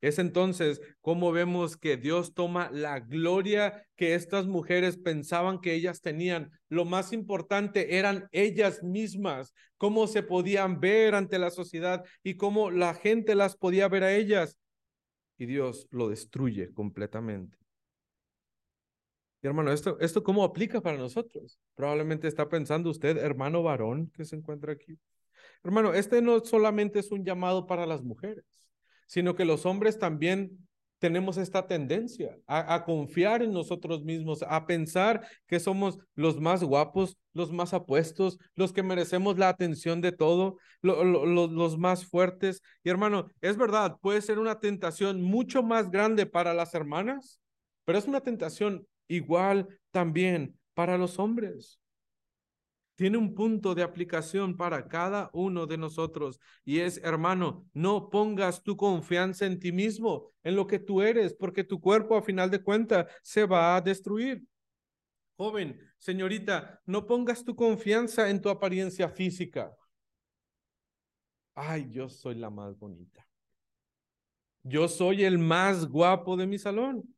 Es entonces como vemos que Dios toma la gloria que estas mujeres pensaban que ellas tenían. Lo más importante eran ellas mismas, cómo se podían ver ante la sociedad y cómo la gente las podía ver a ellas. Y Dios lo destruye completamente. Y hermano, ¿esto, ¿esto cómo aplica para nosotros? Probablemente está pensando usted, hermano varón que se encuentra aquí. Hermano, este no solamente es un llamado para las mujeres sino que los hombres también tenemos esta tendencia a, confiar en nosotros mismos, a pensar que somos los más guapos, los más apuestos, los que merecemos la atención de todo, los más fuertes. Y hermano, es verdad, puede ser una tentación mucho más grande para las hermanas, pero es una tentación igual también para los hombres tiene un punto de aplicación para cada uno de nosotros y es, hermano, no pongas tu confianza en ti mismo, en lo que tú eres, porque tu cuerpo a final de cuentas se va a destruir. Joven, señorita, no pongas tu confianza en tu apariencia física. Ay, yo soy la más bonita. Yo soy el más guapo de mi salón.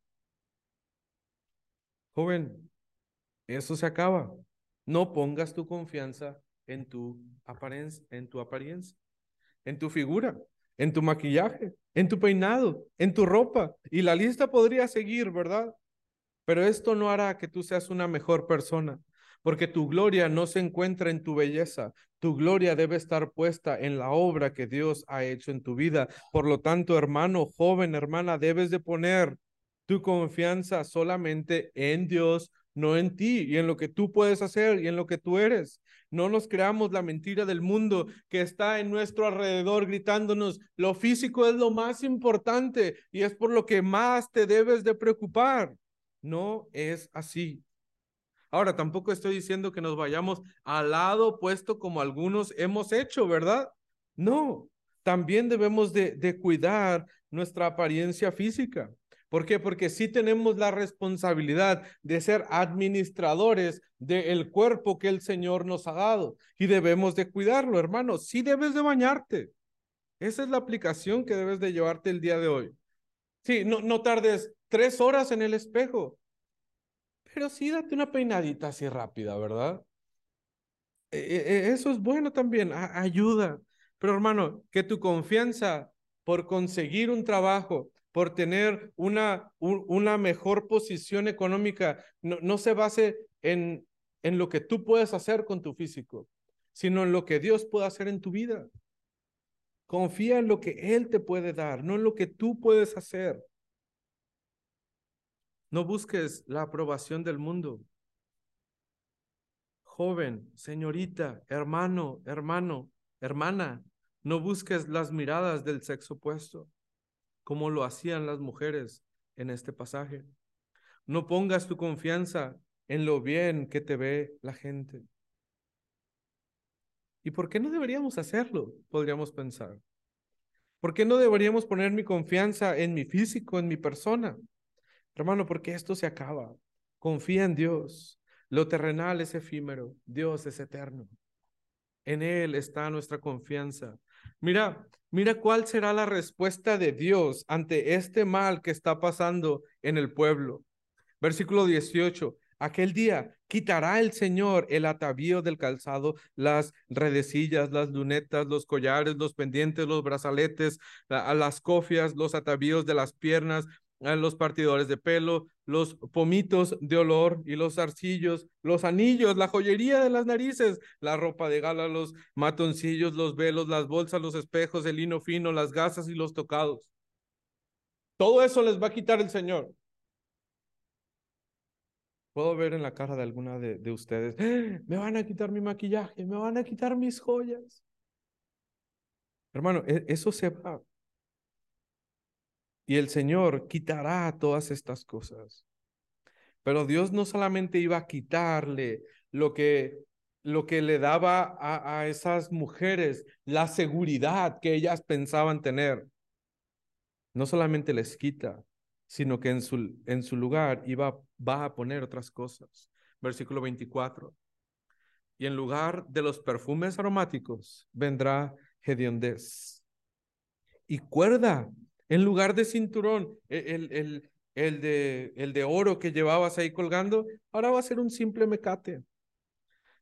Joven, eso se acaba. No pongas tu confianza en tu apariencia, en tu apariencia, en tu figura, en tu maquillaje, en tu peinado, en tu ropa. Y la lista podría seguir, ¿verdad? Pero esto no hará que tú seas una mejor persona, porque tu gloria no se encuentra en tu belleza, tu gloria debe estar puesta en la obra que Dios ha hecho en tu vida. Por lo tanto, hermano, joven, hermana, debes de poner tu confianza solamente en Dios, no en ti y en lo que tú puedes hacer y en lo que tú eres. No nos creamos la mentira del mundo que está en nuestro alrededor gritándonos, lo físico es lo más importante y es por lo que más te debes de preocupar. No es así. Ahora, tampoco estoy diciendo que nos vayamos al lado opuesto como algunos hemos hecho, ¿verdad? No, también debemos de, de cuidar nuestra apariencia física. ¿Por qué? Porque sí tenemos la responsabilidad de ser administradores del cuerpo que el Señor nos ha dado y debemos de cuidarlo, hermano. Sí debes de bañarte. Esa es la aplicación que debes de llevarte el día de hoy. Sí, no, no tardes tres horas en el espejo, pero sí date una peinadita así rápida, ¿verdad? E, e, e, eso es bueno también, ayuda. Pero hermano, que tu confianza por conseguir un trabajo, por tener una, una mejor posición económica, no, no se base en, en lo que tú puedes hacer con tu físico, sino en lo que Dios puede hacer en tu vida. Confía en lo que Él te puede dar, no en lo que tú puedes hacer. No busques la aprobación del mundo. Joven, señorita, hermano, hermano, hermana, no busques las miradas del sexo opuesto como lo hacían las mujeres en este pasaje. No pongas tu confianza en lo bien que te ve la gente. ¿Y por qué no deberíamos hacerlo? Podríamos pensar. ¿Por qué no deberíamos poner mi confianza en mi físico, en mi persona? Hermano, porque esto se acaba. Confía en Dios. Lo terrenal es efímero, Dios es eterno. En Él está nuestra confianza. Mira, mira cuál será la respuesta de Dios ante este mal que está pasando en el pueblo. Versículo 18. Aquel día quitará el Señor el atavío del calzado, las redecillas, las lunetas, los collares, los pendientes, los brazaletes, las cofias, los atavíos de las piernas, los partidores de pelo, los pomitos de olor y los arcillos, los anillos, la joyería de las narices, la ropa de gala, los matoncillos, los velos, las bolsas, los espejos, el lino fino, las gasas y los tocados. Todo eso les va a quitar el Señor. Puedo ver en la cara de alguna de, de ustedes, ¡Ah! me van a quitar mi maquillaje, me van a quitar mis joyas. Hermano, e, eso se va. Y el Señor quitará todas estas cosas. Pero Dios no solamente iba a quitarle lo que, lo que le daba a, a esas mujeres, la seguridad que ellas pensaban tener. No solamente les quita, sino que en su, en su lugar iba, va a poner otras cosas. Versículo 24. Y en lugar de los perfumes aromáticos vendrá hediondez y cuerda en lugar de cinturón, e, el, el, el, de, el de oro que llevabas ahí colgando, ahora va a ser un simple mecate.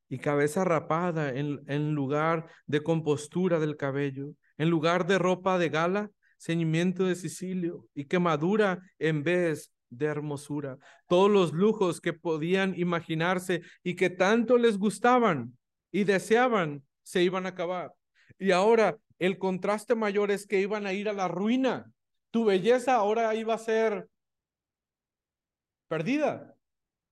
Y cabeza rapada en, en lugar de compostura del cabello, en lugar de ropa de gala, ceñimiento de Sicilio y quemadura en vez de hermosura. Todos los lujos que podían imaginarse y que tanto les gustaban y deseaban se iban a acabar. Y ahora el contraste mayor es que iban a ir a la ruina tu belleza ahora iba a ser perdida.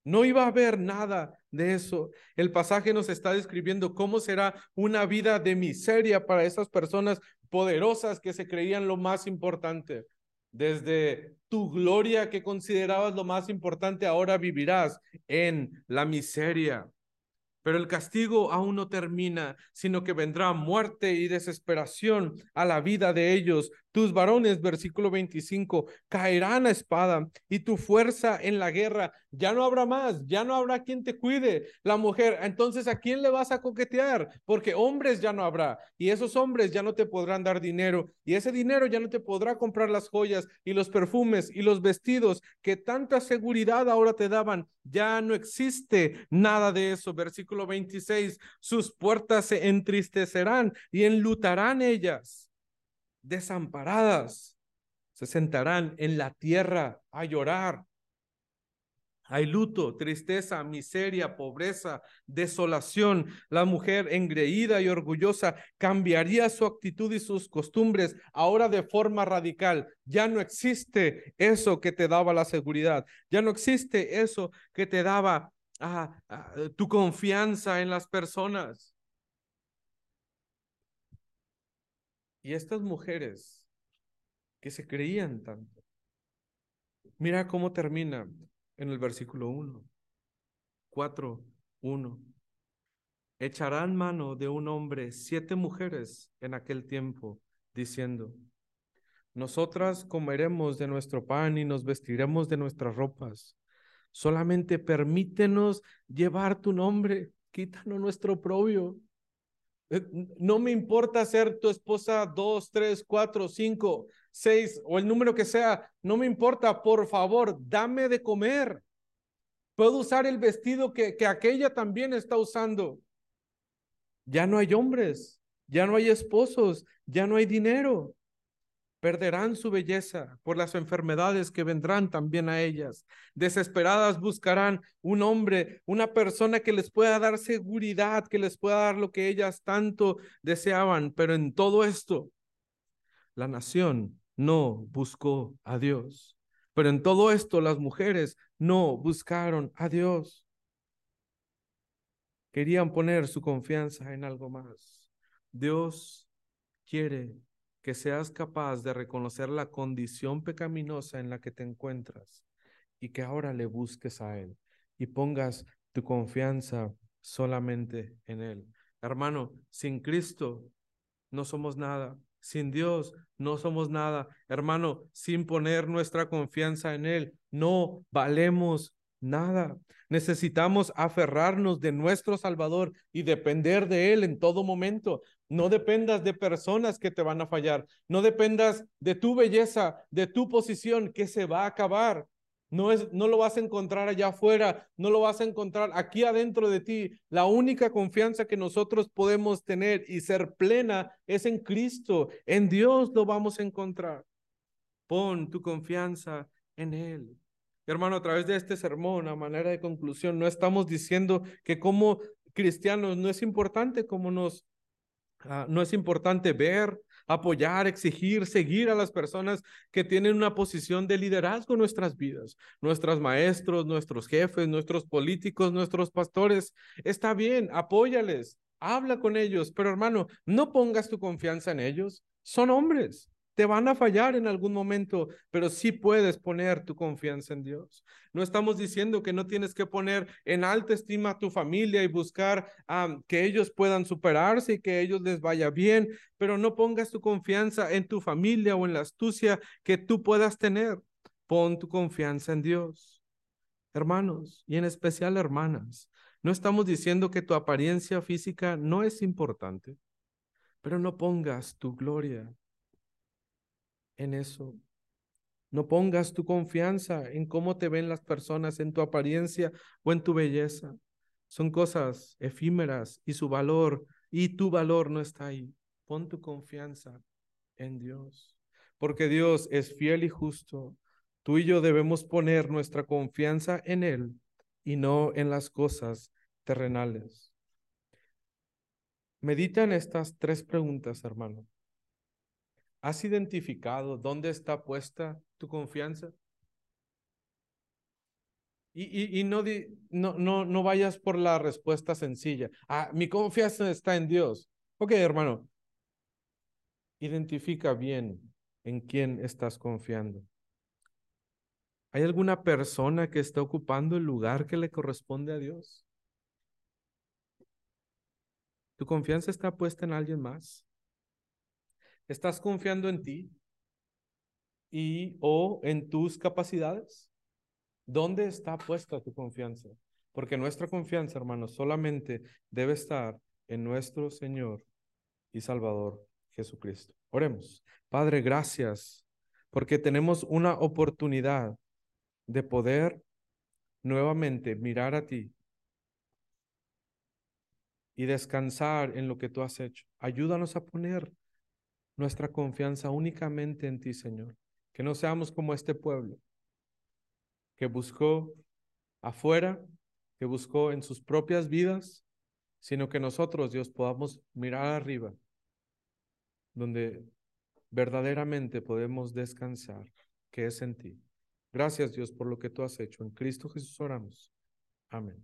No iba a haber nada de eso. El pasaje nos está describiendo cómo será una vida de miseria para esas personas poderosas que se creían lo más importante. Desde tu gloria que considerabas lo más importante, ahora vivirás en la miseria. Pero el castigo aún no termina, sino que vendrá muerte y desesperación a la vida de ellos. Tus varones, versículo 25, caerán a espada y tu fuerza en la guerra. Ya no habrá más, ya no habrá quien te cuide. La mujer, entonces ¿a quién le vas a coquetear? Porque hombres ya no habrá y esos hombres ya no te podrán dar dinero y ese dinero ya no te podrá comprar las joyas y los perfumes y los vestidos que tanta seguridad ahora te daban. Ya no existe nada de eso. Versículo 26, sus puertas se entristecerán y enlutarán ellas desamparadas, se sentarán en la tierra a llorar. Hay luto, tristeza, miseria, pobreza, desolación. La mujer engreída y orgullosa cambiaría su actitud y sus costumbres ahora de forma radical. Ya no existe eso que te daba la seguridad. Ya no existe eso que te daba ah, ah, tu confianza en las personas. Y estas mujeres que se creían tanto, mira cómo termina en el versículo 1. 4, 1. Echarán mano de un hombre siete mujeres en aquel tiempo, diciendo, nosotras comeremos de nuestro pan y nos vestiremos de nuestras ropas. Solamente permítenos llevar tu nombre, quítanos nuestro propio. Eh, no me importa ser tu esposa dos, tres, cuatro, cinco, seis o el número que sea. No me importa, por favor, dame de comer. Puedo usar el vestido que, que aquella también está usando. Ya no hay hombres, ya no hay esposos, ya no hay dinero perderán su belleza por las enfermedades que vendrán también a ellas. Desesperadas buscarán un hombre, una persona que les pueda dar seguridad, que les pueda dar lo que ellas tanto deseaban. Pero en todo esto, la nación no buscó a Dios. Pero en todo esto, las mujeres no buscaron a Dios. Querían poner su confianza en algo más. Dios quiere que seas capaz de reconocer la condición pecaminosa en la que te encuentras y que ahora le busques a Él y pongas tu confianza solamente en Él. Hermano, sin Cristo no somos nada. Sin Dios no somos nada. Hermano, sin poner nuestra confianza en Él, no valemos nada. Necesitamos aferrarnos de nuestro Salvador y depender de Él en todo momento. No dependas de personas que te van a fallar. No dependas de tu belleza, de tu posición que se va a acabar. No, es, no lo vas a encontrar allá afuera, no lo vas a encontrar aquí adentro de ti. La única confianza que nosotros podemos tener y ser plena es en Cristo. En Dios lo vamos a encontrar. Pon tu confianza en Él. Hermano, a través de este sermón, a manera de conclusión, no estamos diciendo que como cristianos no es importante cómo nos Ah, no es importante ver, apoyar, exigir, seguir a las personas que tienen una posición de liderazgo en nuestras vidas, nuestros maestros, nuestros jefes, nuestros políticos, nuestros pastores. Está bien, apóyales, habla con ellos, pero hermano, no pongas tu confianza en ellos. Son hombres, te van a fallar en algún momento, pero sí puedes poner tu confianza en Dios. No estamos diciendo que no tienes que poner en alta estima a tu familia y buscar que ellos puedan superarse y que ellos les vaya bien, pero no pongas tu confianza en tu familia o en la astucia que tú puedas tener. Pon tu confianza en Dios. Hermanos, y en especial hermanas, no estamos diciendo que tu apariencia física no es importante, pero no pongas tu gloria en eso. No pongas tu confianza en cómo te ven las personas, en tu apariencia o en tu belleza. Son cosas efímeras y su valor y tu valor no está ahí. Pon tu confianza en Dios, porque Dios es fiel y justo. Tú y yo debemos poner nuestra confianza en Él y no en las cosas terrenales. Medita en estas tres preguntas, hermano. ¿Has identificado dónde está puesta tu confianza? Y, y, no, no, no, no vayas por la respuesta sencilla. Ah, mi confianza está en Dios. Ok, hermano. Identifica bien en quién estás confiando. ¿Hay alguna persona que está ocupando el lugar que le corresponde a Dios? ¿Tu confianza está puesta en alguien más? ¿Estás confiando en ti y o en tus capacidades? ¿Dónde está puesta tu confianza? Porque nuestra confianza, hermanos, solamente debe estar en nuestro Señor y Salvador Jesucristo. Oremos. Padre, gracias porque tenemos una oportunidad de poder nuevamente mirar a ti y descansar en lo que tú has hecho. Ayúdanos a poner nuestra confianza únicamente en ti, Señor. Que no seamos como este pueblo que buscó afuera, que buscó en sus propias vidas, sino que nosotros, Dios, podamos mirar arriba, donde verdaderamente podemos descansar, que es en ti. Gracias, Dios, por lo que tú has hecho. En Cristo Jesús oramos. Amén.